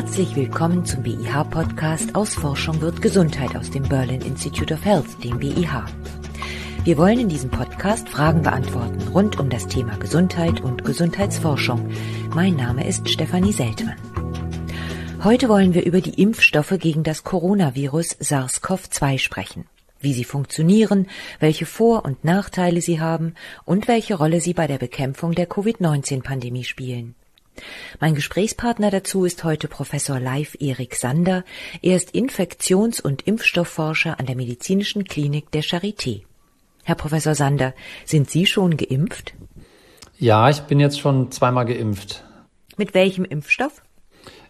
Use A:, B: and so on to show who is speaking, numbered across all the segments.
A: Herzlich willkommen zum BIH-Podcast Aus Forschung wird Gesundheit aus dem Berlin Institute of Health, dem BIH. Wir wollen in diesem Podcast Fragen beantworten rund um das Thema Gesundheit und Gesundheitsforschung. Mein Name ist Stefanie Seltmann. Heute wollen wir über die Impfstoffe gegen das Coronavirus SARS-CoV-2 sprechen. Wie sie funktionieren, welche Vor- und Nachteile sie haben und welche Rolle sie bei der Bekämpfung der Covid-19-Pandemie spielen. Mein Gesprächspartner dazu ist heute Professor Leif Erik Sander. Er ist Infektions- und Impfstoffforscher an der Medizinischen Klinik der Charité. Herr Professor Sander, sind Sie schon geimpft?
B: Ja, ich bin jetzt schon zweimal geimpft.
A: Mit welchem Impfstoff?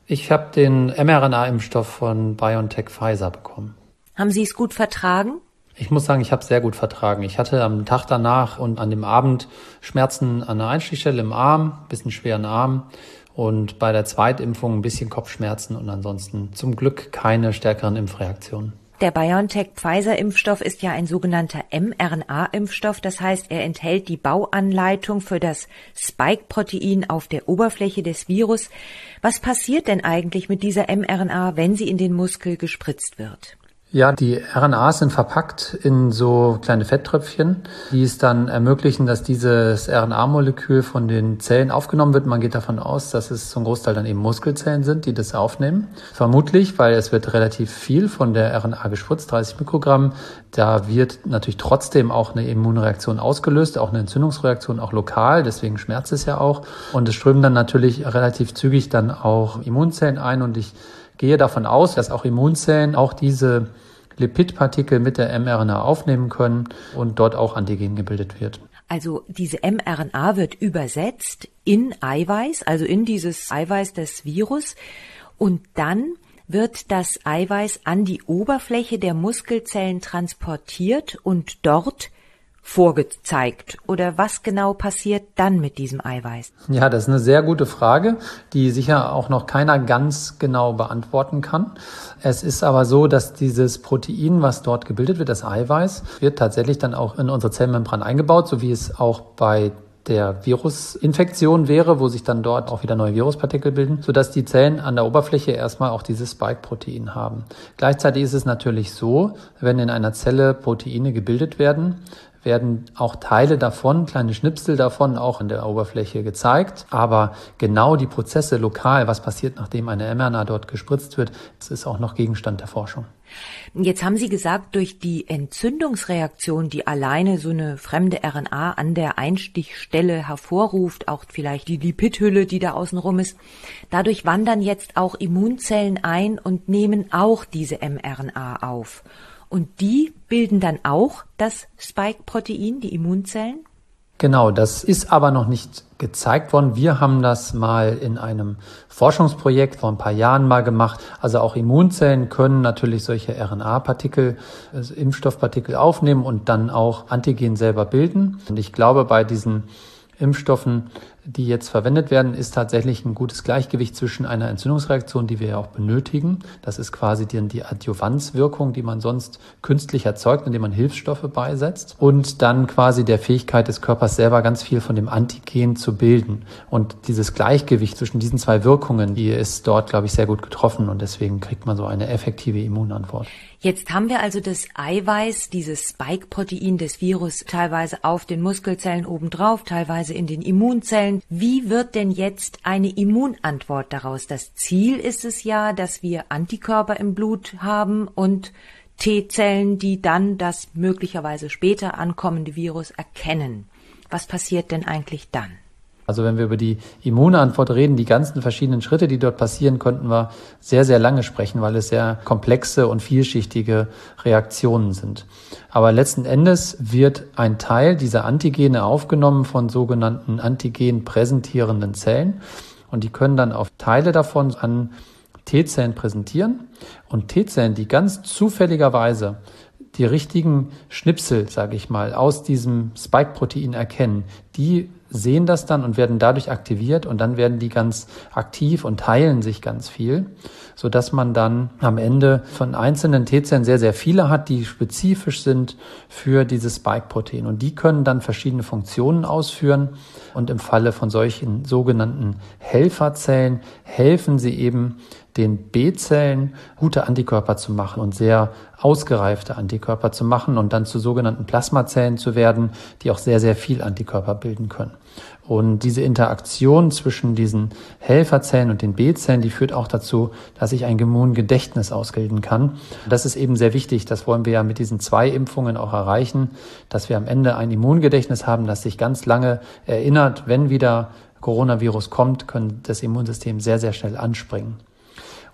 B: Ich habe den mRNA-Impfstoff von BioNTech Pfizer bekommen.
A: Haben Sie es gut vertragen?
B: Ich muss sagen, ich habe sehr gut vertragen. Ich hatte am Tag danach und an dem Abend Schmerzen an der Einstichstelle im Arm, bisschen schweren Arm und bei der Zweitimpfung ein bisschen Kopfschmerzen und ansonsten zum Glück keine stärkeren Impfreaktionen.
A: Der BioNTech-Pfizer-Impfstoff ist ja ein sogenannter mRNA-Impfstoff. Das heißt, er enthält die Bauanleitung für das Spike-Protein auf der Oberfläche des Virus. Was passiert denn eigentlich mit dieser mRNA, wenn sie in den Muskel gespritzt wird?
B: Ja, die RNAs sind verpackt in so kleine Fetttröpfchen, die es dann ermöglichen, dass dieses RNA-Molekül von den Zellen aufgenommen wird. Man geht davon aus, dass es zum Großteil dann eben Muskelzellen sind, die das aufnehmen. Vermutlich, weil es wird relativ viel von der RNA gespritzt, 30 Mikrogramm. Da wird natürlich trotzdem auch eine Immunreaktion ausgelöst, auch eine Entzündungsreaktion, auch lokal. Deswegen schmerzt es ja auch. Und es strömen dann natürlich relativ zügig dann auch Immunzellen ein und ich gehe davon aus, dass auch Immunzellen auch diese Lipidpartikel mit der mRNA aufnehmen können und dort auch Antigen gebildet wird.
A: Also diese mRNA wird übersetzt in Eiweiß, also in dieses Eiweiß des Virus und dann wird das Eiweiß an die Oberfläche der Muskelzellen transportiert und dort vorgezeigt? Oder was genau passiert dann mit diesem Eiweiß?
B: Ja, das ist eine sehr gute Frage, die sicher auch noch keiner ganz genau beantworten kann. Es ist aber so, dass dieses Protein, was dort gebildet wird, das Eiweiß, wird tatsächlich dann auch in unsere Zellmembran eingebaut, so wie es auch bei der Virusinfektion wäre, wo sich dann dort auch wieder neue Viruspartikel bilden, sodass die Zellen an der Oberfläche erstmal auch dieses Spike-Protein haben. Gleichzeitig ist es natürlich so, wenn in einer Zelle Proteine gebildet werden, werden auch Teile davon, kleine Schnipsel davon auch an der Oberfläche gezeigt. Aber genau die Prozesse lokal, was passiert, nachdem eine mRNA dort gespritzt wird, das ist auch noch Gegenstand der Forschung.
A: Jetzt haben Sie gesagt, durch die Entzündungsreaktion, die alleine so eine fremde RNA an der Einstichstelle hervorruft, auch vielleicht die Lipidhülle, die da außenrum ist, dadurch wandern jetzt auch Immunzellen ein und nehmen auch diese mRNA auf. Und die bilden dann auch das Spike-Protein, die Immunzellen?
B: Genau, das ist aber noch nicht gezeigt worden. Wir haben das mal in einem Forschungsprojekt vor ein paar Jahren mal gemacht. Also auch Immunzellen können natürlich solche RNA-Partikel, also Impfstoffpartikel aufnehmen und dann auch Antigen selber bilden. Und ich glaube, bei diesen Impfstoffen die jetzt verwendet werden, ist tatsächlich ein gutes Gleichgewicht zwischen einer Entzündungsreaktion, die wir ja auch benötigen. Das ist quasi die, die Adjuvanzwirkung, die man sonst künstlich erzeugt, indem man Hilfsstoffe beisetzt. Und dann quasi der Fähigkeit des Körpers selber ganz viel von dem Antigen zu bilden. Und dieses Gleichgewicht zwischen diesen zwei Wirkungen, die ist dort, glaube ich, sehr gut getroffen. Und deswegen kriegt man so eine effektive Immunantwort.
A: Jetzt haben wir also das Eiweiß, dieses Spike-Protein des Virus teilweise auf den Muskelzellen obendrauf, teilweise in den Immunzellen. Wie wird denn jetzt eine Immunantwort daraus? Das Ziel ist es ja, dass wir Antikörper im Blut haben und T-Zellen, die dann das möglicherweise später ankommende Virus erkennen. Was passiert denn eigentlich dann?
B: Also wenn wir über die Immunantwort reden, die ganzen verschiedenen Schritte, die dort passieren, könnten wir sehr, sehr lange sprechen, weil es sehr komplexe und vielschichtige Reaktionen sind. Aber letzten Endes wird ein Teil dieser Antigene aufgenommen von sogenannten Antigen präsentierenden Zellen und die können dann auf Teile davon an T-Zellen präsentieren und T-Zellen, die ganz zufälligerweise die richtigen Schnipsel, sage ich mal, aus diesem Spike-Protein erkennen, die sehen das dann und werden dadurch aktiviert und dann werden die ganz aktiv und teilen sich ganz viel, so dass man dann am Ende von einzelnen T-Zellen sehr, sehr viele hat, die spezifisch sind für dieses Spike-Protein. Und die können dann verschiedene Funktionen ausführen und im Falle von solchen sogenannten Helferzellen helfen sie eben den B-Zellen gute Antikörper zu machen und sehr ausgereifte Antikörper zu machen und dann zu sogenannten Plasmazellen zu werden, die auch sehr, sehr viel Antikörper bilden können. Und diese Interaktion zwischen diesen Helferzellen und den B-Zellen, die führt auch dazu, dass ich ein Immungedächtnis ausbilden kann. Das ist eben sehr wichtig. Das wollen wir ja mit diesen zwei Impfungen auch erreichen, dass wir am Ende ein Immungedächtnis haben, das sich ganz lange erinnert, wenn wieder Coronavirus kommt, können das Immunsystem sehr, sehr schnell anspringen.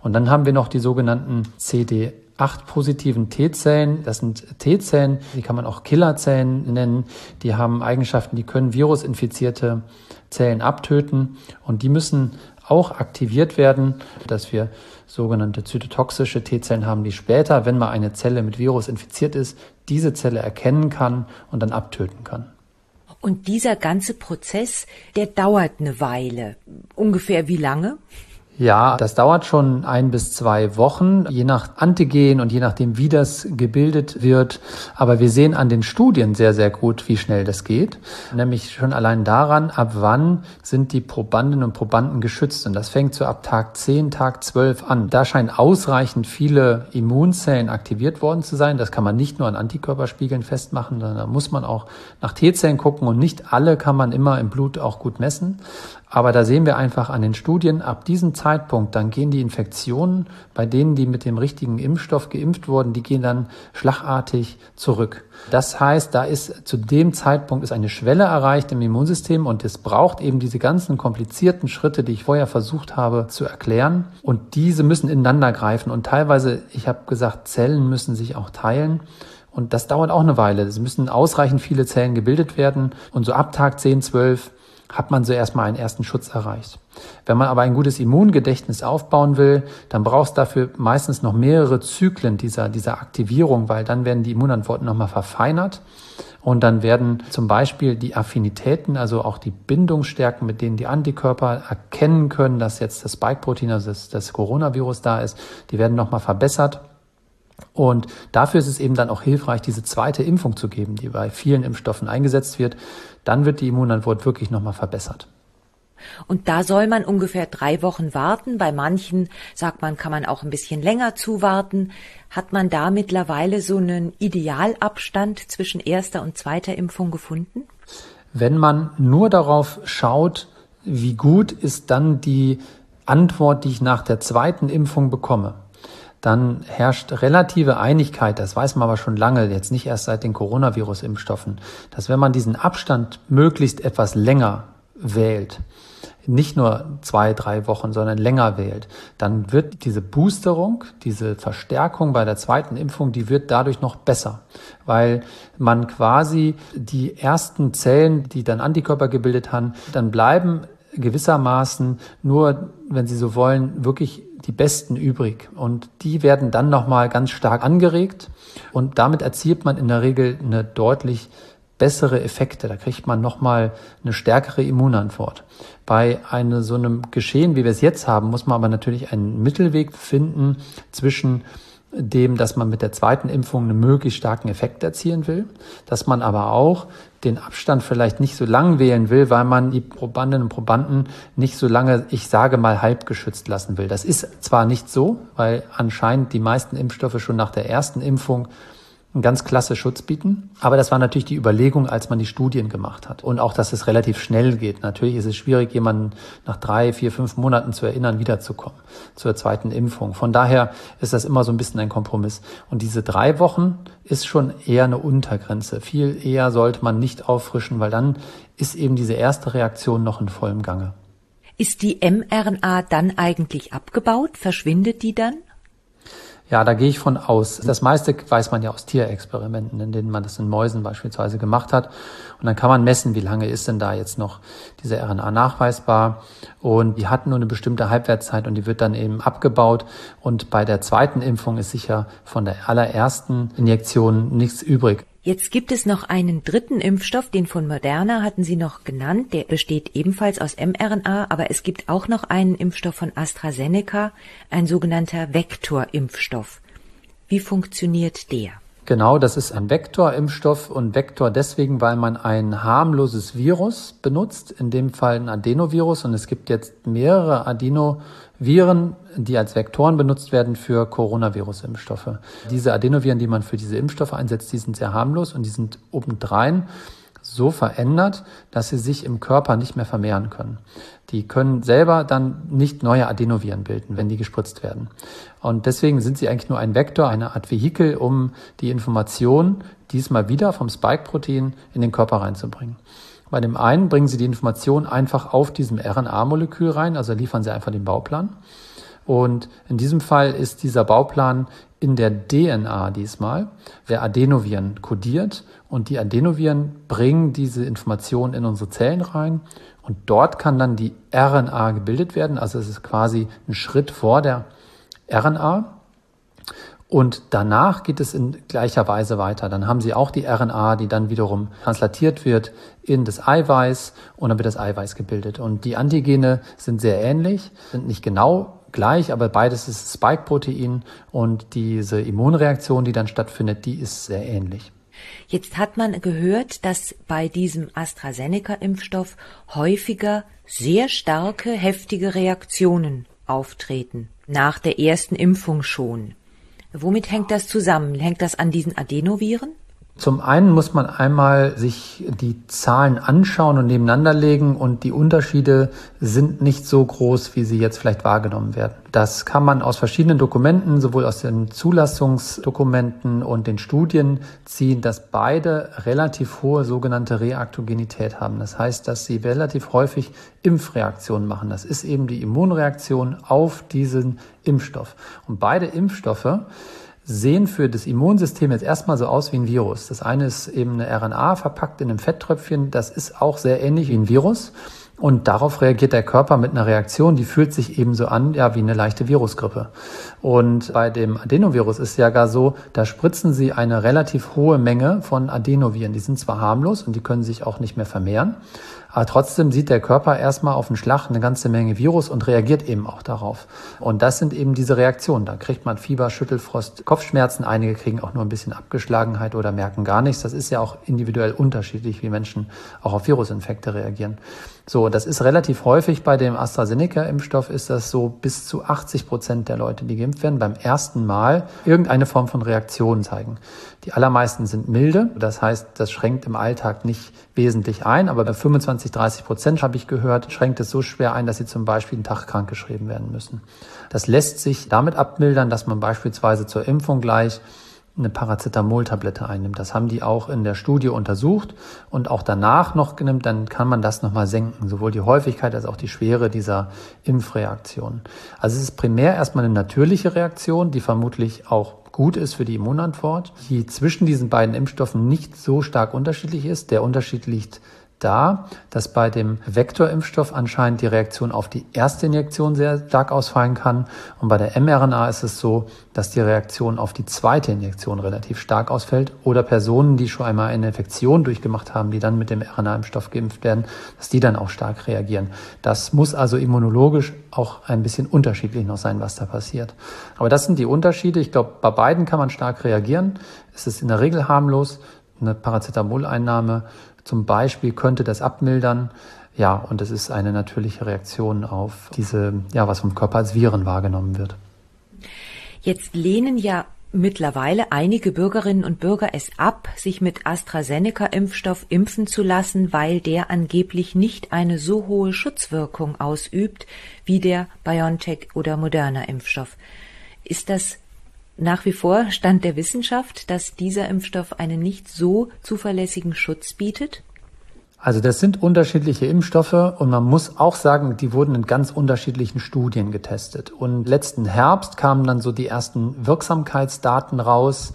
B: Und dann haben wir noch die sogenannten CD 8 positiven T-Zellen. Das sind T-Zellen, die kann man auch Killerzellen nennen. Die haben Eigenschaften, die können virusinfizierte Zellen abtöten und die müssen auch aktiviert werden, dass wir sogenannte zytotoxische T-Zellen haben, die später, wenn mal eine Zelle mit Virus infiziert ist, diese Zelle erkennen kann und dann abtöten kann.
A: Und dieser ganze Prozess, der dauert eine Weile. Ungefähr wie lange?
B: Ja, das dauert schon ein bis zwei Wochen, je nach Antigen und je nachdem, wie das gebildet wird. Aber wir sehen an den Studien sehr, sehr gut, wie schnell das geht. Nämlich schon allein daran, ab wann sind die Probandinnen und Probanden geschützt. Und das fängt so ab Tag 10, Tag 12 an. Da scheinen ausreichend viele Immunzellen aktiviert worden zu sein. Das kann man nicht nur an Antikörperspiegeln festmachen, sondern da muss man auch nach T-Zellen gucken. Und nicht alle kann man immer im Blut auch gut messen. Aber da sehen wir einfach an den Studien, ab diesem Zeitpunkt, dann gehen die Infektionen bei denen, die mit dem richtigen Impfstoff geimpft wurden, die gehen dann schlagartig zurück. Das heißt, da ist zu dem Zeitpunkt ist eine Schwelle erreicht im Immunsystem und es braucht eben diese ganzen komplizierten Schritte, die ich vorher versucht habe zu erklären. Und diese müssen ineinander greifen und teilweise, ich habe gesagt, Zellen müssen sich auch teilen. Und das dauert auch eine Weile. Es müssen ausreichend viele Zellen gebildet werden. Und so ab Tag 10, 12 hat man so erstmal einen ersten Schutz erreicht. Wenn man aber ein gutes Immungedächtnis aufbauen will, dann braucht es dafür meistens noch mehrere Zyklen dieser, dieser Aktivierung, weil dann werden die Immunantworten nochmal verfeinert und dann werden zum Beispiel die Affinitäten, also auch die Bindungsstärken, mit denen die Antikörper erkennen können, dass jetzt das Spike-Protein, also das, das Coronavirus da ist, die werden nochmal verbessert. Und dafür ist es eben dann auch hilfreich, diese zweite Impfung zu geben, die bei vielen Impfstoffen eingesetzt wird. Dann wird die Immunantwort wirklich nochmal verbessert.
A: Und da soll man ungefähr drei Wochen warten. Bei manchen sagt man, kann man auch ein bisschen länger zuwarten. Hat man da mittlerweile so einen Idealabstand zwischen erster und zweiter Impfung gefunden?
B: Wenn man nur darauf schaut, wie gut ist dann die Antwort, die ich nach der zweiten Impfung bekomme, dann herrscht relative Einigkeit, das weiß man aber schon lange, jetzt nicht erst seit den Coronavirus-Impfstoffen, dass wenn man diesen Abstand möglichst etwas länger wählt, nicht nur zwei, drei Wochen, sondern länger wählt, dann wird diese Boosterung, diese Verstärkung bei der zweiten Impfung, die wird dadurch noch besser, weil man quasi die ersten Zellen, die dann Antikörper gebildet haben, dann bleiben gewissermaßen nur, wenn Sie so wollen, wirklich die Besten übrig. Und die werden dann nochmal ganz stark angeregt. Und damit erzielt man in der Regel eine deutlich bessere Effekte. Da kriegt man nochmal eine stärkere Immunantwort. Bei einem so einem Geschehen, wie wir es jetzt haben, muss man aber natürlich einen Mittelweg finden zwischen dem, dass man mit der zweiten Impfung einen möglichst starken Effekt erzielen will, dass man aber auch den Abstand vielleicht nicht so lang wählen will, weil man die Probandinnen und Probanden nicht so lange, ich sage mal, halb geschützt lassen will. Das ist zwar nicht so, weil anscheinend die meisten Impfstoffe schon nach der ersten Impfung einen ganz klasse Schutz bieten. Aber das war natürlich die Überlegung, als man die Studien gemacht hat. Und auch, dass es relativ schnell geht. Natürlich ist es schwierig, jemanden nach drei, vier, fünf Monaten zu erinnern, wiederzukommen zur zweiten Impfung. Von daher ist das immer so ein bisschen ein Kompromiss. Und diese drei Wochen ist schon eher eine Untergrenze. Viel eher sollte man nicht auffrischen, weil dann ist eben diese erste Reaktion noch in vollem Gange.
A: Ist die mRNA dann eigentlich abgebaut? Verschwindet die dann?
B: Ja, da gehe ich von aus. Das meiste weiß man ja aus Tierexperimenten, in denen man das in Mäusen beispielsweise gemacht hat. Und dann kann man messen, wie lange ist denn da jetzt noch diese RNA nachweisbar. Und die hat nur eine bestimmte Halbwertszeit und die wird dann eben abgebaut. Und bei der zweiten Impfung ist sicher von der allerersten Injektion nichts übrig.
A: Jetzt gibt es noch einen dritten Impfstoff, den von Moderna hatten Sie noch genannt. Der besteht ebenfalls aus mRNA, aber es gibt auch noch einen Impfstoff von AstraZeneca, ein sogenannter Vektorimpfstoff. Wie funktioniert der?
B: Genau, das ist ein Vektorimpfstoff und Vektor deswegen, weil man ein harmloses Virus benutzt, in dem Fall ein Adenovirus und es gibt jetzt mehrere Adenoviren, die als Vektoren benutzt werden für Coronavirus-Impfstoffe. Diese Adenoviren, die man für diese Impfstoffe einsetzt, die sind sehr harmlos und die sind obendrein so verändert, dass sie sich im Körper nicht mehr vermehren können. Die können selber dann nicht neue Adenoviren bilden, wenn die gespritzt werden. Und deswegen sind sie eigentlich nur ein Vektor, eine Art Vehikel, um die Information diesmal wieder vom Spike-Protein in den Körper reinzubringen. Bei dem einen bringen sie die Information einfach auf diesem RNA-Molekül rein, also liefern sie einfach den Bauplan. Und in diesem Fall ist dieser Bauplan in der DNA diesmal der Adenoviren kodiert und die Adenoviren bringen diese Information in unsere Zellen rein und dort kann dann die RNA gebildet werden. Also es ist quasi ein Schritt vor der RNA. Und danach geht es in gleicher Weise weiter. Dann haben Sie auch die RNA, die dann wiederum translatiert wird in das Eiweiß und dann wird das Eiweiß gebildet. Und die Antigene sind sehr ähnlich, sind nicht genau gleich, aber beides ist Spike-Protein und diese Immunreaktion, die dann stattfindet, die ist sehr ähnlich.
A: Jetzt hat man gehört, dass bei diesem AstraZeneca-Impfstoff häufiger sehr starke, heftige Reaktionen auftreten. Nach der ersten Impfung schon. Womit hängt das zusammen? Hängt das an diesen Adenoviren?
B: Zum einen muss man einmal sich die Zahlen anschauen und nebeneinander legen und die Unterschiede sind nicht so groß, wie sie jetzt vielleicht wahrgenommen werden. Das kann man aus verschiedenen Dokumenten, sowohl aus den Zulassungsdokumenten und den Studien ziehen, dass beide relativ hohe sogenannte Reaktogenität haben. Das heißt, dass sie relativ häufig Impfreaktionen machen. Das ist eben die Immunreaktion auf diesen Impfstoff. Und beide Impfstoffe sehen für das Immunsystem jetzt erstmal so aus wie ein Virus. Das eine ist eben eine RNA verpackt in einem Fetttröpfchen. Das ist auch sehr ähnlich wie ein Virus. Und darauf reagiert der Körper mit einer Reaktion, die fühlt sich ebenso an, ja, wie eine leichte Virusgrippe. Und bei dem Adenovirus ist ja gar so, da spritzen sie eine relativ hohe Menge von Adenoviren. Die sind zwar harmlos und die können sich auch nicht mehr vermehren, aber trotzdem sieht der Körper erstmal auf den Schlag eine ganze Menge Virus und reagiert eben auch darauf. Und das sind eben diese Reaktionen. Da kriegt man Fieber, Schüttelfrost, Kopfschmerzen. Einige kriegen auch nur ein bisschen Abgeschlagenheit oder merken gar nichts. Das ist ja auch individuell unterschiedlich, wie Menschen auch auf Virusinfekte reagieren. So, das ist relativ häufig bei dem AstraZeneca-Impfstoff ist das so bis zu 80 Prozent der Leute, die geimpft werden, beim ersten Mal irgendeine Form von Reaktion zeigen. Die allermeisten sind milde. Das heißt, das schränkt im Alltag nicht wesentlich ein. Aber bei 25, 30 Prozent habe ich gehört, schränkt es so schwer ein, dass sie zum Beispiel einen Tag krank geschrieben werden müssen. Das lässt sich damit abmildern, dass man beispielsweise zur Impfung gleich eine Paracetamol-Tablette einnimmt. Das haben die auch in der Studie untersucht und auch danach noch genimmt, dann kann man das nochmal senken, sowohl die Häufigkeit als auch die Schwere dieser Impfreaktionen. Also es ist primär erstmal eine natürliche Reaktion, die vermutlich auch gut ist für die Immunantwort, die zwischen diesen beiden Impfstoffen nicht so stark unterschiedlich ist. Der Unterschied liegt da, dass bei dem Vektorimpfstoff anscheinend die Reaktion auf die erste Injektion sehr stark ausfallen kann. Und bei der mRNA ist es so, dass die Reaktion auf die zweite Injektion relativ stark ausfällt. Oder Personen, die schon einmal eine Infektion durchgemacht haben, die dann mit dem RNA-Impfstoff geimpft werden, dass die dann auch stark reagieren. Das muss also immunologisch auch ein bisschen unterschiedlich noch sein, was da passiert. Aber das sind die Unterschiede. Ich glaube, bei beiden kann man stark reagieren. Es ist in der Regel harmlos. Eine Paracetamol-Einnahme zum Beispiel könnte das abmildern. Ja, und es ist eine natürliche Reaktion auf diese, ja, was vom Körper als Viren wahrgenommen wird.
A: Jetzt lehnen ja mittlerweile einige Bürgerinnen und Bürger es ab, sich mit AstraZeneca-Impfstoff impfen zu lassen, weil der angeblich nicht eine so hohe Schutzwirkung ausübt wie der BioNTech oder Moderna-Impfstoff. Ist das nach wie vor Stand der Wissenschaft, dass dieser Impfstoff einen nicht so zuverlässigen Schutz bietet?
B: Also das sind unterschiedliche Impfstoffe und man muss auch sagen, die wurden in ganz unterschiedlichen Studien getestet. Und letzten Herbst kamen dann so die ersten Wirksamkeitsdaten raus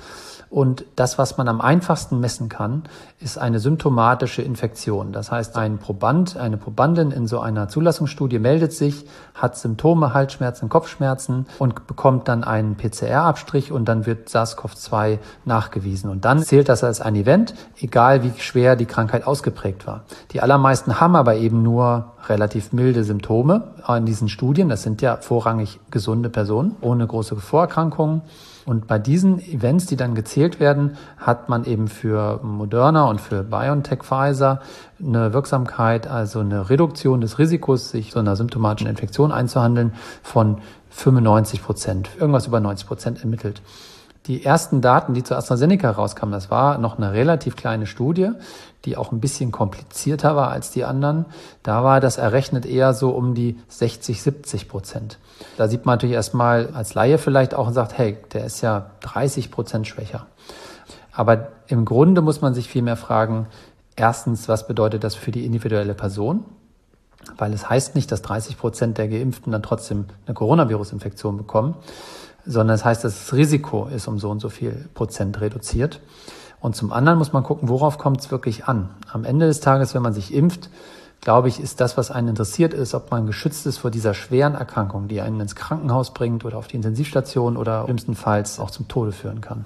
B: und das, was man am einfachsten messen kann, ist eine symptomatische Infektion. Das heißt, ein Proband, eine Probandin in so einer Zulassungsstudie meldet sich, hat Symptome, Halsschmerzen, Kopfschmerzen und bekommt dann einen PCR-Abstrich und dann wird SARS-CoV-2 nachgewiesen. Und dann zählt das als ein Event, egal wie schwer die Krankheit ausgeprägt war. Die allermeisten haben aber eben nur relativ milde Symptome in diesen Studien. Das sind ja vorrangig gesunde Personen ohne große Vorerkrankungen. Und bei diesen Events, die dann gezählt werden, hat man eben für Moderna und für BioNTech Pfizer eine Wirksamkeit, also eine Reduktion des Risikos, sich so einer symptomatischen Infektion einzuhandeln, von 95 Prozent, irgendwas über 90 Prozent ermittelt. Die ersten Daten, die zu AstraZeneca rauskamen, das war noch eine relativ kleine Studie, die auch ein bisschen komplizierter war als die anderen. Da war das errechnet eher so um die 60, 70 Prozent. Da sieht man natürlich erstmal als Laie vielleicht auch und sagt, hey, der ist ja 30 Prozent schwächer. Aber im Grunde muss man sich vielmehr fragen, erstens, was bedeutet das für die individuelle Person? Weil es heißt nicht, dass 30 Prozent der Geimpften dann trotzdem eine Coronavirus-Infektion bekommen sondern es das heißt, das Risiko ist um so und so viel Prozent reduziert. Und zum anderen muss man gucken, worauf kommt es wirklich an. Am Ende des Tages, wenn man sich impft, glaube ich, ist das, was einen interessiert, ist, ob man geschützt ist vor dieser schweren Erkrankung, die einen ins Krankenhaus bringt oder auf die Intensivstation oder schlimmstenfalls auch zum Tode führen kann.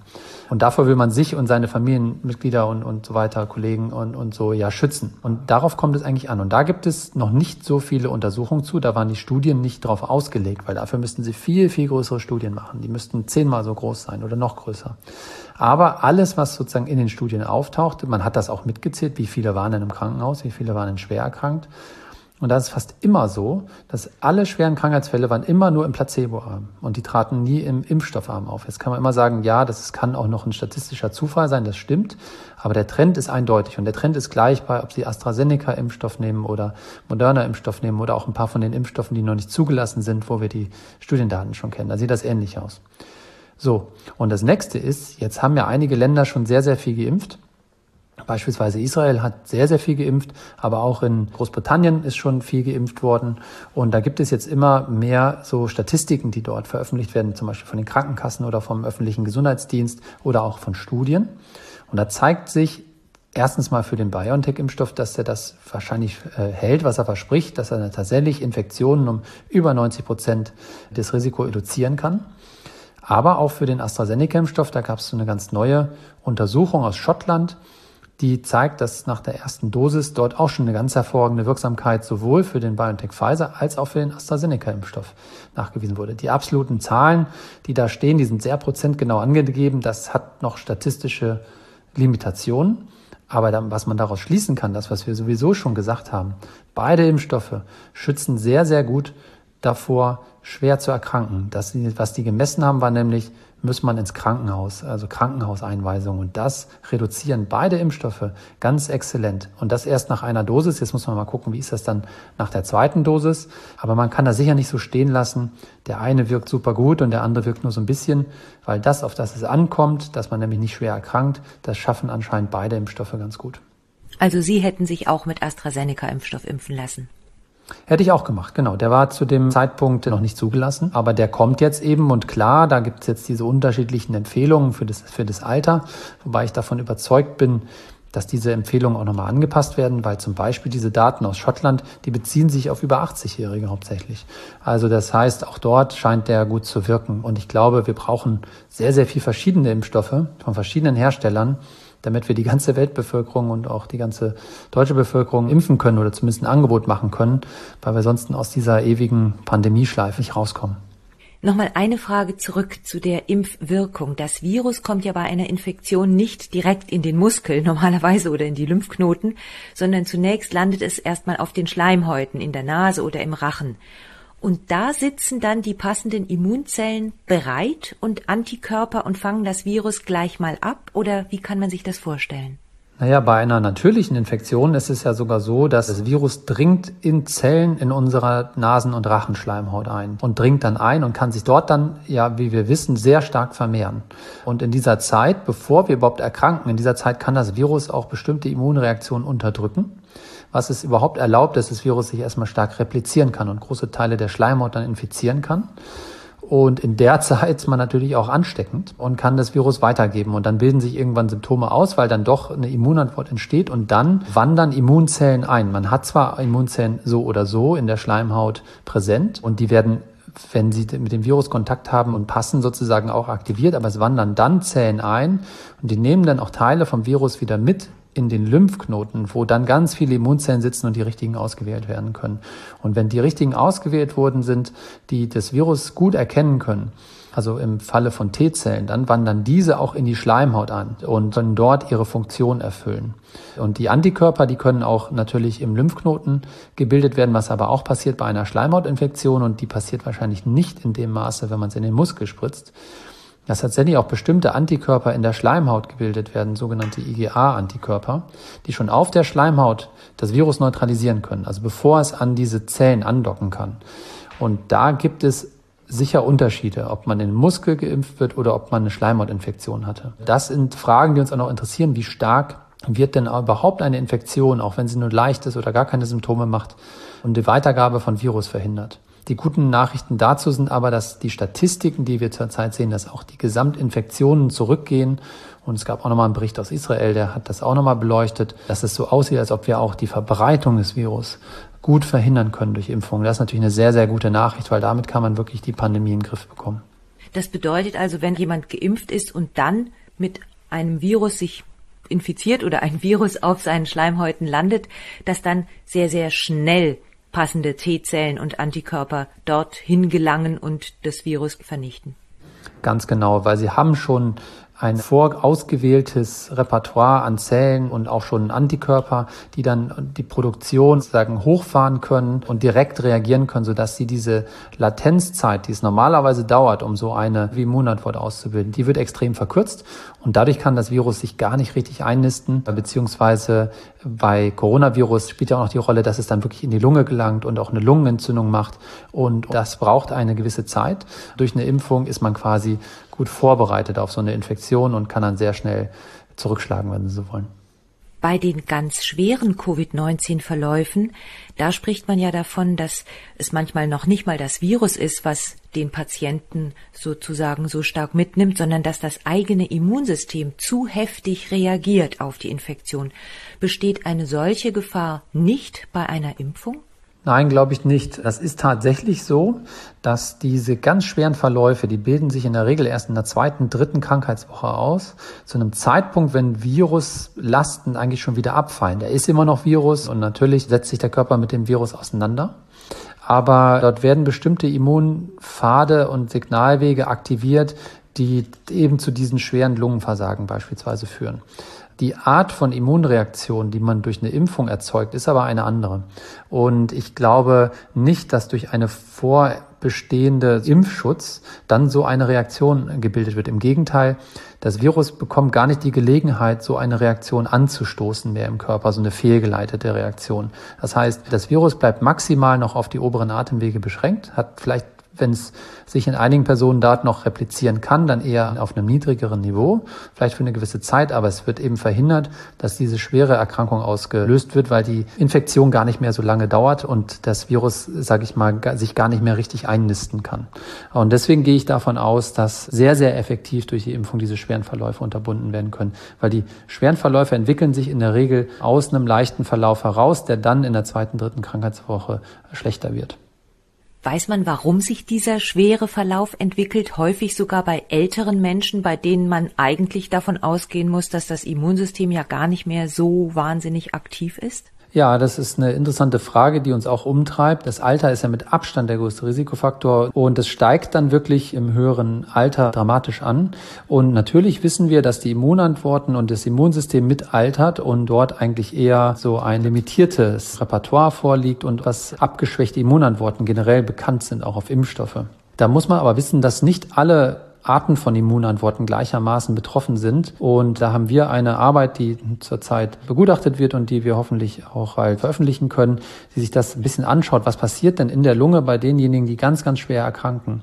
B: Und davor will man sich und seine Familienmitglieder und, und so weiter, Kollegen und, und so ja schützen. Und darauf kommt es eigentlich an. Und da gibt es noch nicht so viele Untersuchungen zu. Da waren die Studien nicht drauf ausgelegt, weil dafür müssten sie viel, viel größere Studien machen. Die müssten zehnmal so groß sein oder noch größer. Aber alles, was sozusagen in den Studien auftaucht, man hat das auch mitgezählt, wie viele waren denn im Krankenhaus, wie viele waren denn schwer erkrankt. Und das ist fast immer so, dass alle schweren Krankheitsfälle waren immer nur im Placeboarm und die traten nie im Impfstoffarm auf. Jetzt kann man immer sagen, ja, das kann auch noch ein statistischer Zufall sein, das stimmt, aber der Trend ist eindeutig und der Trend ist gleich bei, ob Sie AstraZeneca-Impfstoff nehmen oder Moderna-Impfstoff nehmen oder auch ein paar von den Impfstoffen, die noch nicht zugelassen sind, wo wir die Studiendaten schon kennen. Da sieht das ähnlich aus. So, und das nächste ist, jetzt haben ja einige Länder schon sehr, sehr viel geimpft. Beispielsweise Israel hat sehr, sehr viel geimpft, aber auch in Großbritannien ist schon viel geimpft worden. Und da gibt es jetzt immer mehr so Statistiken, die dort veröffentlicht werden, zum Beispiel von den Krankenkassen oder vom öffentlichen Gesundheitsdienst oder auch von Studien. Und da zeigt sich erstens mal für den BioNTech-Impfstoff, dass er das wahrscheinlich äh, hält, was er verspricht, dass er tatsächlich Infektionen um über 90 Prozent des Risiko reduzieren kann. Aber auch für den AstraZeneca-Impfstoff, da gab es so eine ganz neue Untersuchung aus Schottland, die zeigt, dass nach der ersten Dosis dort auch schon eine ganz hervorragende Wirksamkeit sowohl für den BioNTech Pfizer als auch für den AstraZeneca-Impfstoff nachgewiesen wurde. Die absoluten Zahlen, die da stehen, die sind sehr prozentgenau angegeben. Das hat noch statistische Limitationen. Aber dann, was man daraus schließen kann, das, was wir sowieso schon gesagt haben, beide Impfstoffe schützen sehr, sehr gut davor, schwer zu erkranken. Das, was die gemessen haben, war nämlich, muss man ins Krankenhaus, also Krankenhauseinweisung. Und das reduzieren beide Impfstoffe ganz exzellent. Und das erst nach einer Dosis. Jetzt muss man mal gucken, wie ist das dann nach der zweiten Dosis. Aber man kann das sicher nicht so stehen lassen. Der eine wirkt super gut und der andere wirkt nur so ein bisschen, weil das, auf das es ankommt, dass man nämlich nicht schwer erkrankt, das schaffen anscheinend beide Impfstoffe ganz gut.
A: Also Sie hätten sich auch mit AstraZeneca-Impfstoff impfen lassen?
B: Hätte ich auch gemacht, genau. Der war zu dem Zeitpunkt noch nicht zugelassen, aber der kommt jetzt eben und klar, da gibt es jetzt diese unterschiedlichen Empfehlungen für das, für das Alter, wobei ich davon überzeugt bin, dass diese Empfehlungen auch nochmal angepasst werden, weil zum Beispiel diese Daten aus Schottland, die beziehen sich auf über 80-Jährige hauptsächlich. Also das heißt, auch dort scheint der gut zu wirken. Und ich glaube, wir brauchen sehr, sehr viel verschiedene Impfstoffe von verschiedenen Herstellern, damit wir die ganze Weltbevölkerung und auch die ganze deutsche Bevölkerung impfen können oder zumindest ein Angebot machen können, weil wir sonst aus dieser ewigen Pandemieschleife nicht rauskommen.
A: Nochmal eine Frage zurück zu der Impfwirkung. Das Virus kommt ja bei einer Infektion nicht direkt in den Muskel normalerweise oder in die Lymphknoten, sondern zunächst landet es erstmal auf den Schleimhäuten in der Nase oder im Rachen. Und da sitzen dann die passenden Immunzellen bereit und Antikörper und fangen das Virus gleich mal ab? Oder wie kann man sich das vorstellen?
B: Naja, bei einer natürlichen Infektion ist es ja sogar so, dass das Virus dringt in Zellen in unserer Nasen- und Rachenschleimhaut ein und dringt dann ein und kann sich dort dann, ja, wie wir wissen, sehr stark vermehren. Und in dieser Zeit, bevor wir überhaupt erkranken, in dieser Zeit kann das Virus auch bestimmte Immunreaktionen unterdrücken was es überhaupt erlaubt, dass das Virus sich erstmal stark replizieren kann und große Teile der Schleimhaut dann infizieren kann. Und in der Zeit ist man natürlich auch ansteckend und kann das Virus weitergeben. Und dann bilden sich irgendwann Symptome aus, weil dann doch eine Immunantwort entsteht und dann wandern Immunzellen ein. Man hat zwar Immunzellen so oder so in der Schleimhaut präsent und die werden wenn sie mit dem Virus Kontakt haben und passen, sozusagen auch aktiviert, aber es wandern dann Zellen ein und die nehmen dann auch Teile vom Virus wieder mit in den Lymphknoten, wo dann ganz viele Immunzellen sitzen und die richtigen ausgewählt werden können. Und wenn die richtigen ausgewählt worden sind, die das Virus gut erkennen können, also im Falle von T-Zellen, dann wandern diese auch in die Schleimhaut an und können dort ihre Funktion erfüllen. Und die Antikörper, die können auch natürlich im Lymphknoten gebildet werden, was aber auch passiert bei einer Schleimhautinfektion und die passiert wahrscheinlich nicht in dem Maße, wenn man es in den Muskel spritzt dass tatsächlich auch bestimmte Antikörper in der Schleimhaut gebildet werden, sogenannte IgA-Antikörper, die schon auf der Schleimhaut das Virus neutralisieren können, also bevor es an diese Zellen andocken kann. Und da gibt es sicher Unterschiede, ob man in den Muskel geimpft wird oder ob man eine Schleimhautinfektion hatte. Das sind Fragen, die uns auch noch interessieren. Wie stark wird denn überhaupt eine Infektion, auch wenn sie nur leicht ist oder gar keine Symptome macht und die Weitergabe von Virus verhindert? Die guten Nachrichten dazu sind aber, dass die Statistiken, die wir zurzeit sehen, dass auch die Gesamtinfektionen zurückgehen. Und es gab auch nochmal einen Bericht aus Israel, der hat das auch nochmal beleuchtet, dass es so aussieht, als ob wir auch die Verbreitung des Virus gut verhindern können durch Impfung. Das ist natürlich eine sehr, sehr gute Nachricht, weil damit kann man wirklich die Pandemie in den Griff bekommen.
A: Das bedeutet also, wenn jemand geimpft ist und dann mit einem Virus sich infiziert oder ein Virus auf seinen Schleimhäuten landet, dass dann sehr, sehr schnell passende T-Zellen und Antikörper dorthin gelangen und das Virus vernichten.
B: Ganz genau, weil sie haben schon ein vorausgewähltes Repertoire an Zellen und auch schon Antikörper, die dann die Produktion sozusagen hochfahren können und direkt reagieren können, sodass sie diese Latenzzeit, die es normalerweise dauert, um so eine Immunantwort auszubilden, die wird extrem verkürzt und dadurch kann das Virus sich gar nicht richtig einnisten, beziehungsweise bei Coronavirus spielt ja auch noch die Rolle, dass es dann wirklich in die Lunge gelangt und auch eine Lungenentzündung macht und das braucht eine gewisse Zeit. Durch eine Impfung ist man quasi gut vorbereitet auf so eine Infektion und kann dann sehr schnell zurückschlagen, wenn Sie so wollen.
A: Bei den ganz schweren Covid-19-Verläufen, da spricht man ja davon, dass es manchmal noch nicht mal das Virus ist, was den Patienten sozusagen so stark mitnimmt, sondern dass das eigene Immunsystem zu heftig reagiert auf die Infektion. Besteht eine solche Gefahr nicht bei einer Impfung?
B: Nein, glaube ich nicht. Das ist tatsächlich so, dass diese ganz schweren Verläufe, die bilden sich in der Regel erst in der zweiten, dritten Krankheitswoche aus, zu einem Zeitpunkt, wenn Viruslasten eigentlich schon wieder abfallen. Der ist immer noch Virus und natürlich setzt sich der Körper mit dem Virus auseinander. Aber dort werden bestimmte Immunpfade und Signalwege aktiviert, die eben zu diesen schweren Lungenversagen beispielsweise führen. Die Art von Immunreaktion, die man durch eine Impfung erzeugt, ist aber eine andere. Und ich glaube nicht, dass durch eine vorbestehende Impfschutz dann so eine Reaktion gebildet wird. Im Gegenteil, das Virus bekommt gar nicht die Gelegenheit, so eine Reaktion anzustoßen mehr im Körper, so eine fehlgeleitete Reaktion. Das heißt, das Virus bleibt maximal noch auf die oberen Atemwege beschränkt, hat vielleicht wenn es sich in einigen Personendaten noch replizieren kann, dann eher auf einem niedrigeren Niveau, vielleicht für eine gewisse Zeit, aber es wird eben verhindert, dass diese schwere Erkrankung ausgelöst wird, weil die Infektion gar nicht mehr so lange dauert und das Virus, sage ich mal, sich gar nicht mehr richtig einnisten kann. Und deswegen gehe ich davon aus, dass sehr, sehr effektiv durch die Impfung diese schweren Verläufe unterbunden werden können, weil die schweren Verläufe entwickeln sich in der Regel aus einem leichten Verlauf heraus, der dann in der zweiten, dritten Krankheitswoche schlechter wird.
A: Weiß man, warum sich dieser schwere Verlauf entwickelt, häufig sogar bei älteren Menschen, bei denen man eigentlich davon ausgehen muss, dass das Immunsystem ja gar nicht mehr so wahnsinnig aktiv ist?
B: Ja, das ist eine interessante Frage, die uns auch umtreibt. Das Alter ist ja mit Abstand der größte Risikofaktor und es steigt dann wirklich im höheren Alter dramatisch an. Und natürlich wissen wir, dass die Immunantworten und das Immunsystem mitaltert und dort eigentlich eher so ein limitiertes Repertoire vorliegt und was abgeschwächte Immunantworten generell bekannt sind, auch auf Impfstoffe. Da muss man aber wissen, dass nicht alle Arten von Immunantworten gleichermaßen betroffen sind. Und da haben wir eine Arbeit, die zurzeit begutachtet wird und die wir hoffentlich auch bald veröffentlichen können, die sich das ein bisschen anschaut, was passiert denn in der Lunge bei denjenigen, die ganz, ganz schwer erkranken.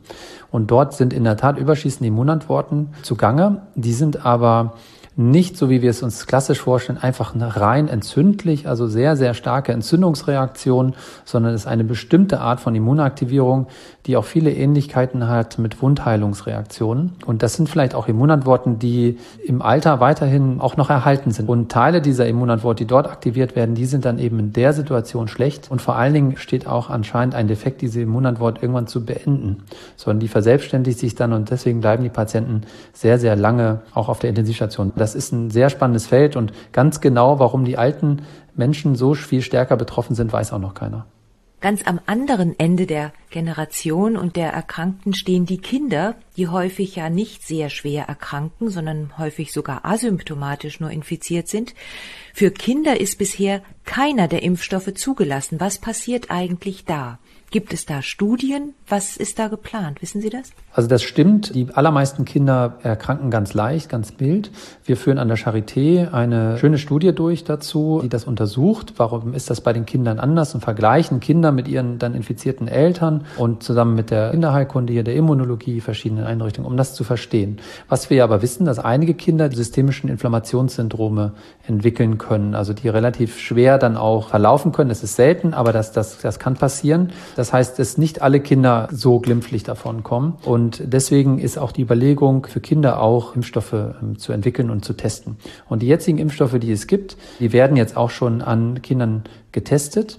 B: Und dort sind in der Tat überschießende Immunantworten zugange. Die sind aber nicht, so wie wir es uns klassisch vorstellen, einfach rein entzündlich, also sehr, sehr starke Entzündungsreaktion, sondern es ist eine bestimmte Art von Immunaktivierung, die auch viele Ähnlichkeiten hat mit Wundheilungsreaktionen. Und das sind vielleicht auch Immunantworten, die im Alter weiterhin auch noch erhalten sind. Und Teile dieser Immunantwort, die dort aktiviert werden, die sind dann eben in der Situation schlecht. Und vor allen Dingen steht auch anscheinend ein Defekt, diese Immunantwort irgendwann zu beenden, sondern die verselbstständigt sich dann und deswegen bleiben die Patienten sehr, sehr lange auch auf der Intensivstation. Das ist ein sehr spannendes Feld und ganz genau, warum die alten Menschen so viel stärker betroffen sind, weiß auch noch keiner.
A: Ganz am anderen Ende der Generation und der Erkrankten stehen die Kinder, die häufig ja nicht sehr schwer erkranken, sondern häufig sogar asymptomatisch nur infiziert sind. Für Kinder ist bisher keiner der Impfstoffe zugelassen. Was passiert eigentlich da? Gibt es da Studien? Was ist da geplant? Wissen Sie das?
B: Also das stimmt. Die allermeisten Kinder erkranken ganz leicht, ganz mild. Wir führen an der Charité eine schöne Studie durch dazu, die das untersucht. Warum ist das bei den Kindern anders und vergleichen Kinder mit ihren dann infizierten Eltern und zusammen mit der Kinderheilkunde hier, der Immunologie, verschiedenen Einrichtungen, um das zu verstehen. Was wir aber wissen, dass einige Kinder systemischen Inflammationssyndrome entwickeln können, also die relativ schwer dann auch verlaufen können. Das ist selten, aber das, das, das kann passieren. Das heißt, dass nicht alle Kinder so glimpflich davon kommen. Und deswegen ist auch die Überlegung für Kinder auch, Impfstoffe ähm, zu entwickeln und zu testen. Und die jetzigen Impfstoffe, die es gibt, die werden jetzt auch schon an Kindern getestet.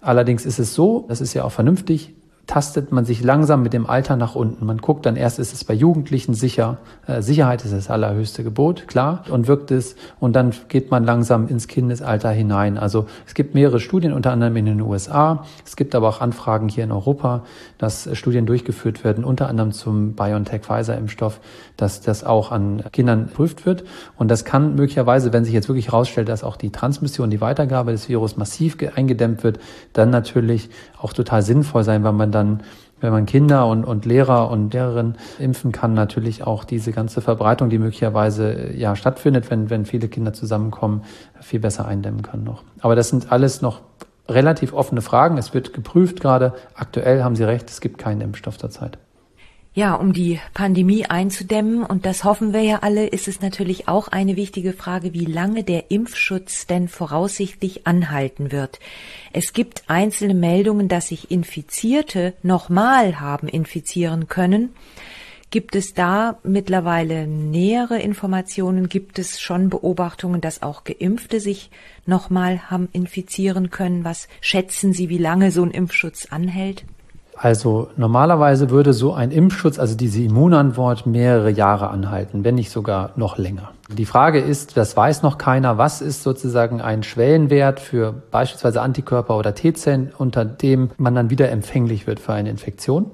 B: Allerdings ist es so, das ist ja auch vernünftig, tastet man sich langsam mit dem Alter nach unten. Man guckt dann erst, ist es bei Jugendlichen sicher. Äh, Sicherheit ist das allerhöchste Gebot, klar, und wirkt es. Und dann geht man langsam ins Kindesalter hinein. Also es gibt mehrere Studien, unter anderem in den USA. Es gibt aber auch Anfragen hier in Europa, dass Studien durchgeführt werden, unter anderem zum BioNTech-Pfizer-Impfstoff, dass das auch an Kindern geprüft wird. Und das kann möglicherweise, wenn sich jetzt wirklich herausstellt, dass auch die Transmission, die Weitergabe des Virus massiv eingedämmt wird, dann natürlich auch total sinnvoll sein, weil man dann, wenn man Kinder und, und Lehrer und Lehrerinnen impfen kann, natürlich auch diese ganze Verbreitung, die möglicherweise ja stattfindet, wenn, wenn viele Kinder zusammenkommen, viel besser eindämmen kann noch. Aber das sind alles noch relativ offene Fragen. Es wird geprüft gerade. Aktuell haben Sie recht, es gibt keinen Impfstoff zurzeit.
A: Ja, um die Pandemie einzudämmen, und das hoffen wir ja alle, ist es natürlich auch eine wichtige Frage, wie lange der Impfschutz denn voraussichtlich anhalten wird. Es gibt einzelne Meldungen, dass sich Infizierte nochmal haben infizieren können. Gibt es da mittlerweile nähere Informationen? Gibt es schon Beobachtungen, dass auch Geimpfte sich nochmal haben infizieren können? Was schätzen Sie, wie lange so ein Impfschutz anhält?
B: Also normalerweise würde so ein Impfschutz, also diese Immunantwort, mehrere Jahre anhalten, wenn nicht sogar noch länger. Die Frage ist, das weiß noch keiner, was ist sozusagen ein Schwellenwert für beispielsweise Antikörper oder T-Zellen, unter dem man dann wieder empfänglich wird für eine Infektion.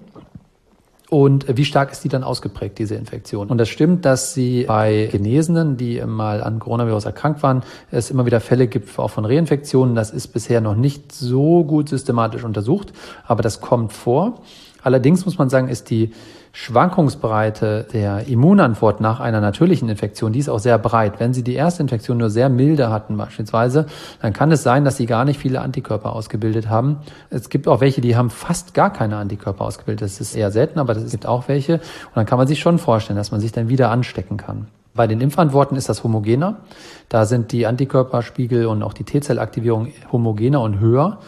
B: Und wie stark ist die dann ausgeprägt, diese Infektion? Und das stimmt, dass sie bei Genesenen, die mal an Coronavirus erkrankt waren, es immer wieder Fälle gibt, auch von Reinfektionen. Das ist bisher noch nicht so gut systematisch untersucht, aber das kommt vor. Allerdings muss man sagen, ist die Schwankungsbreite der Immunantwort nach einer natürlichen Infektion, die ist auch sehr breit. Wenn Sie die erste Infektion nur sehr milde hatten beispielsweise, dann kann es sein, dass Sie gar nicht viele Antikörper ausgebildet haben. Es gibt auch welche, die haben fast gar keine Antikörper ausgebildet. Das ist eher selten, aber es gibt auch welche. Und dann kann man sich schon vorstellen, dass man sich dann wieder anstecken kann. Bei den Impfantworten ist das homogener. Da sind die Antikörperspiegel und auch die T-Zellaktivierung homogener und höher,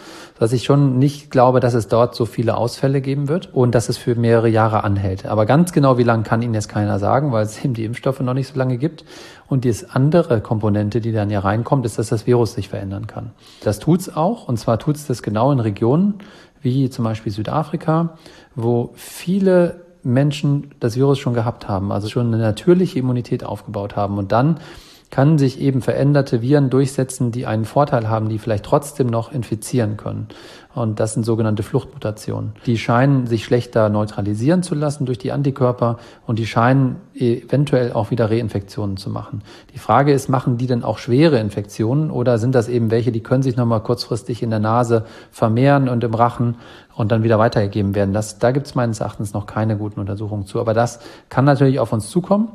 B: dass ich schon nicht glaube, dass es dort so viele Ausfälle geben wird und dass es für mehrere Jahre anhält. Aber ganz genau, wie lange kann Ihnen jetzt keiner sagen, weil es eben die Impfstoffe noch nicht so lange gibt. Und die andere Komponente, die dann ja reinkommt, ist, dass das Virus sich verändern kann. Das tut's auch, und zwar tut's das genau in Regionen wie zum Beispiel Südafrika, wo viele Menschen das Virus schon gehabt haben, also schon eine natürliche Immunität aufgebaut haben. Und dann kann sich eben veränderte Viren durchsetzen, die einen Vorteil haben, die vielleicht trotzdem noch infizieren können. Und das sind sogenannte Fluchtmutationen. Die scheinen sich schlechter neutralisieren zu lassen durch die Antikörper und die scheinen eventuell auch wieder Reinfektionen zu machen. Die Frage ist, machen die denn auch schwere Infektionen oder sind das eben welche, die können sich nochmal kurzfristig in der Nase vermehren und im Rachen und dann wieder weitergegeben werden? Das, da gibt es meines Erachtens noch keine guten Untersuchungen zu. Aber das kann natürlich auf uns zukommen.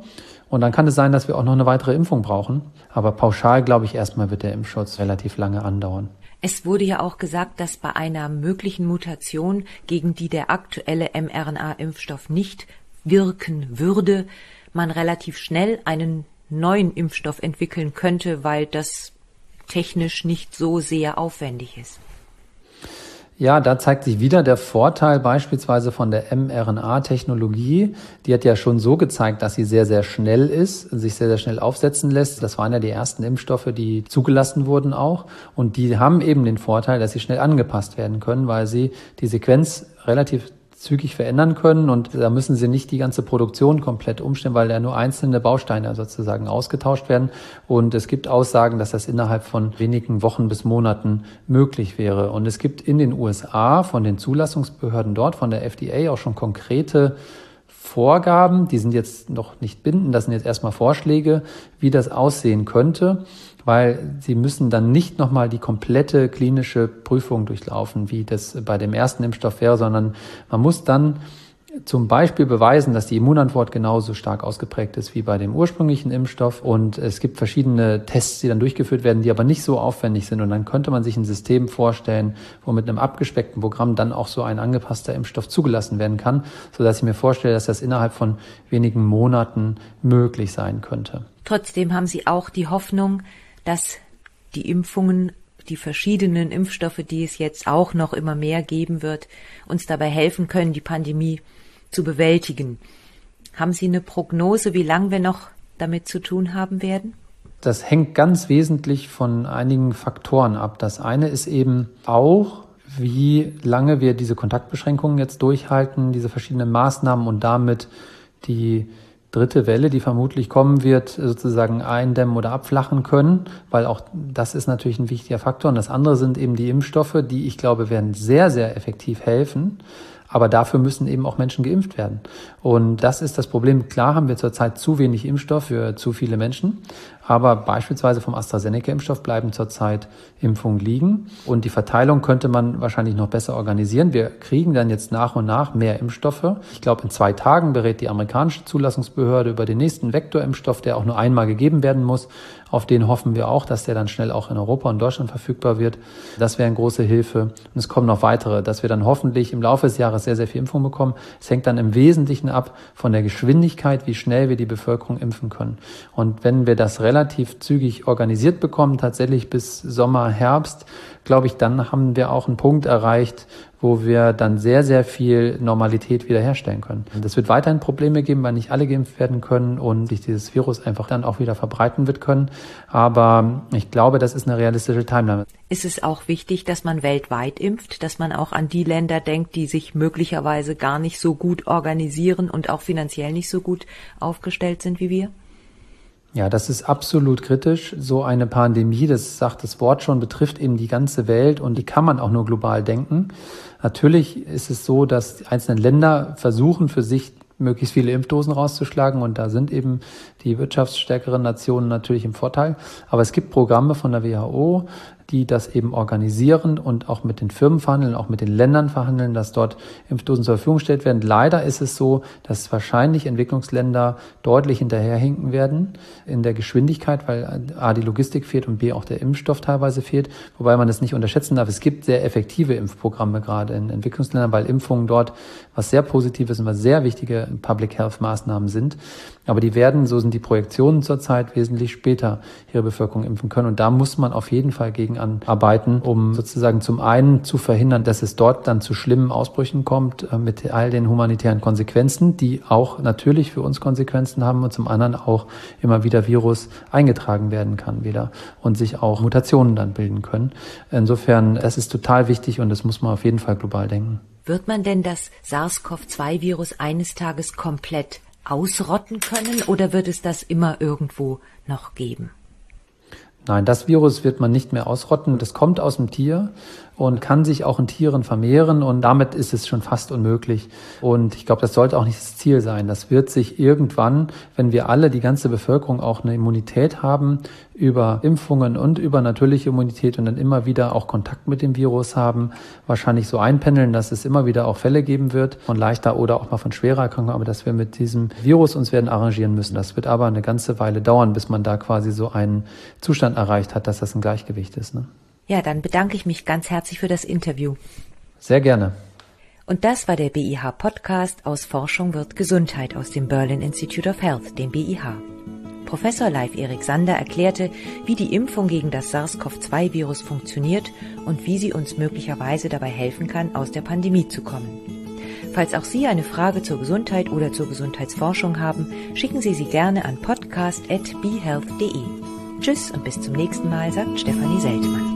B: Und dann kann es sein, dass wir auch noch eine weitere Impfung brauchen. Aber pauschal, glaube ich, erstmal wird der Impfschutz relativ lange andauern.
A: Es wurde ja auch gesagt, dass bei einer möglichen Mutation, gegen die der aktuelle mRNA-Impfstoff nicht wirken würde, man relativ schnell einen neuen Impfstoff entwickeln könnte, weil das technisch nicht so sehr aufwendig ist.
B: Ja, da zeigt sich wieder der Vorteil beispielsweise von der mRNA-Technologie. Die hat ja schon so gezeigt, dass sie sehr, sehr schnell ist, sich sehr, sehr schnell aufsetzen lässt. Das waren ja die ersten Impfstoffe, die zugelassen wurden auch. Und die haben eben den Vorteil, dass sie schnell angepasst werden können, weil sie die Sequenz relativ zügig verändern können und da müssen sie nicht die ganze Produktion komplett umstellen, weil ja nur einzelne Bausteine sozusagen ausgetauscht werden. Und es gibt Aussagen, dass das innerhalb von wenigen Wochen bis Monaten möglich wäre. Und es gibt in den USA von den Zulassungsbehörden dort, von der FDA auch schon konkrete Vorgaben, die sind jetzt noch nicht bindend, das sind jetzt erstmal Vorschläge, wie das aussehen könnte weil sie müssen dann nicht nochmal die komplette klinische Prüfung durchlaufen, wie das bei dem ersten Impfstoff wäre, sondern man muss dann zum Beispiel beweisen, dass die Immunantwort genauso stark ausgeprägt ist wie bei dem ursprünglichen Impfstoff. Und es gibt verschiedene Tests, die dann durchgeführt werden, die aber nicht so aufwendig sind. Und dann könnte man sich ein System vorstellen, wo mit einem abgespeckten Programm dann auch so ein angepasster Impfstoff zugelassen werden kann, sodass ich mir vorstelle, dass das innerhalb von wenigen Monaten möglich sein könnte.
A: Trotzdem haben Sie auch die Hoffnung, dass die Impfungen, die verschiedenen Impfstoffe, die es jetzt auch noch immer mehr geben wird, uns dabei helfen können, die Pandemie zu bewältigen. Haben Sie eine Prognose, wie lange wir noch damit zu tun haben werden?
B: Das hängt ganz wesentlich von einigen Faktoren ab. Das eine ist eben auch, wie lange wir diese Kontaktbeschränkungen jetzt durchhalten, diese verschiedenen Maßnahmen und damit die dritte Welle, die vermutlich kommen wird, sozusagen eindämmen oder abflachen können, weil auch das ist natürlich ein wichtiger Faktor. Und das andere sind eben die Impfstoffe, die ich glaube werden sehr, sehr effektiv helfen. Aber dafür müssen eben auch Menschen geimpft werden. Und das ist das Problem. Klar haben wir zurzeit zu wenig Impfstoff für zu viele Menschen. Aber beispielsweise vom AstraZeneca-Impfstoff bleiben zurzeit Impfungen liegen. Und die Verteilung könnte man wahrscheinlich noch besser organisieren. Wir kriegen dann jetzt nach und nach mehr Impfstoffe. Ich glaube, in zwei Tagen berät die amerikanische Zulassungsbehörde über den nächsten Vektorimpfstoff, der auch nur einmal gegeben werden muss. Auf den hoffen wir auch, dass der dann schnell auch in Europa und Deutschland verfügbar wird. Das wäre eine große Hilfe. Und es kommen noch weitere, dass wir dann hoffentlich im Laufe des Jahres sehr, sehr viel Impfung bekommen. Es hängt dann im Wesentlichen ab von der Geschwindigkeit, wie schnell wir die Bevölkerung impfen können. Und wenn wir das relativ zügig organisiert bekommen, tatsächlich bis Sommer, Herbst, glaube ich, dann haben wir auch einen Punkt erreicht, wo wir dann sehr, sehr viel Normalität wiederherstellen können. Es wird weiterhin Probleme geben, weil nicht alle geimpft werden können und sich dieses Virus einfach dann auch wieder verbreiten wird können. Aber ich glaube, das ist eine realistische Timeline.
A: Ist es auch wichtig, dass man weltweit impft, dass man auch an die Länder denkt, die sich möglicherweise gar nicht so gut organisieren und auch finanziell nicht so gut aufgestellt sind wie wir?
B: Ja, das ist absolut kritisch. So eine Pandemie, das sagt das Wort schon, betrifft eben die ganze Welt und die kann man auch nur global denken. Natürlich ist es so, dass die einzelnen Länder versuchen für sich möglichst viele Impfdosen rauszuschlagen und da sind eben die wirtschaftsstärkeren Nationen natürlich im Vorteil. Aber es gibt Programme von der WHO, die das eben organisieren und auch mit den Firmen verhandeln, auch mit den Ländern verhandeln, dass dort Impfdosen zur Verfügung gestellt werden. Leider ist es so, dass wahrscheinlich Entwicklungsländer deutlich hinterherhinken werden in der Geschwindigkeit, weil A, die Logistik fehlt und B, auch der Impfstoff teilweise fehlt. Wobei man das nicht unterschätzen darf. Es gibt sehr effektive Impfprogramme gerade in Entwicklungsländern, weil Impfungen dort was sehr Positives und was sehr wichtige Public Health Maßnahmen sind. Aber die werden, so sind die Projektionen zurzeit, wesentlich später ihre Bevölkerung impfen können. Und da muss man auf jeden Fall gegen arbeiten, um sozusagen zum einen zu verhindern, dass es dort dann zu schlimmen Ausbrüchen kommt, äh, mit all den humanitären Konsequenzen, die auch natürlich für uns Konsequenzen haben und zum anderen auch immer wieder Virus eingetragen werden kann wieder und sich auch Mutationen dann bilden können. Insofern, das ist total wichtig und das muss man auf jeden Fall global denken.
A: Wird man denn das SARS-CoV-2-Virus eines Tages komplett ausrotten können oder wird es das immer irgendwo noch geben?
B: Nein, das Virus wird man nicht mehr ausrotten. Das kommt aus dem Tier und kann sich auch in Tieren vermehren und damit ist es schon fast unmöglich. Und ich glaube, das sollte auch nicht das Ziel sein. Das wird sich irgendwann, wenn wir alle, die ganze Bevölkerung auch eine Immunität haben über Impfungen und über natürliche Immunität und dann immer wieder auch Kontakt mit dem Virus haben, wahrscheinlich so einpendeln, dass es immer wieder auch Fälle geben wird von leichter oder auch mal von schwerer Erkrankung, aber dass wir mit diesem Virus uns werden arrangieren müssen. Das wird aber eine ganze Weile dauern, bis man da quasi so einen Zustand erreicht hat, dass das ein Gleichgewicht ist. Ne?
A: Ja, dann bedanke ich mich ganz herzlich für das Interview.
B: Sehr gerne.
A: Und das war der BIH Podcast aus Forschung wird Gesundheit aus dem Berlin Institute of Health, dem BIH. Professor Leif Erik Sander erklärte, wie die Impfung gegen das SARS-CoV-2-Virus funktioniert und wie sie uns möglicherweise dabei helfen kann, aus der Pandemie zu kommen. Falls auch Sie eine Frage zur Gesundheit oder zur Gesundheitsforschung haben, schicken Sie sie gerne an podcast.behealth.de. Tschüss und bis zum nächsten Mal, sagt Stefanie Seltmann.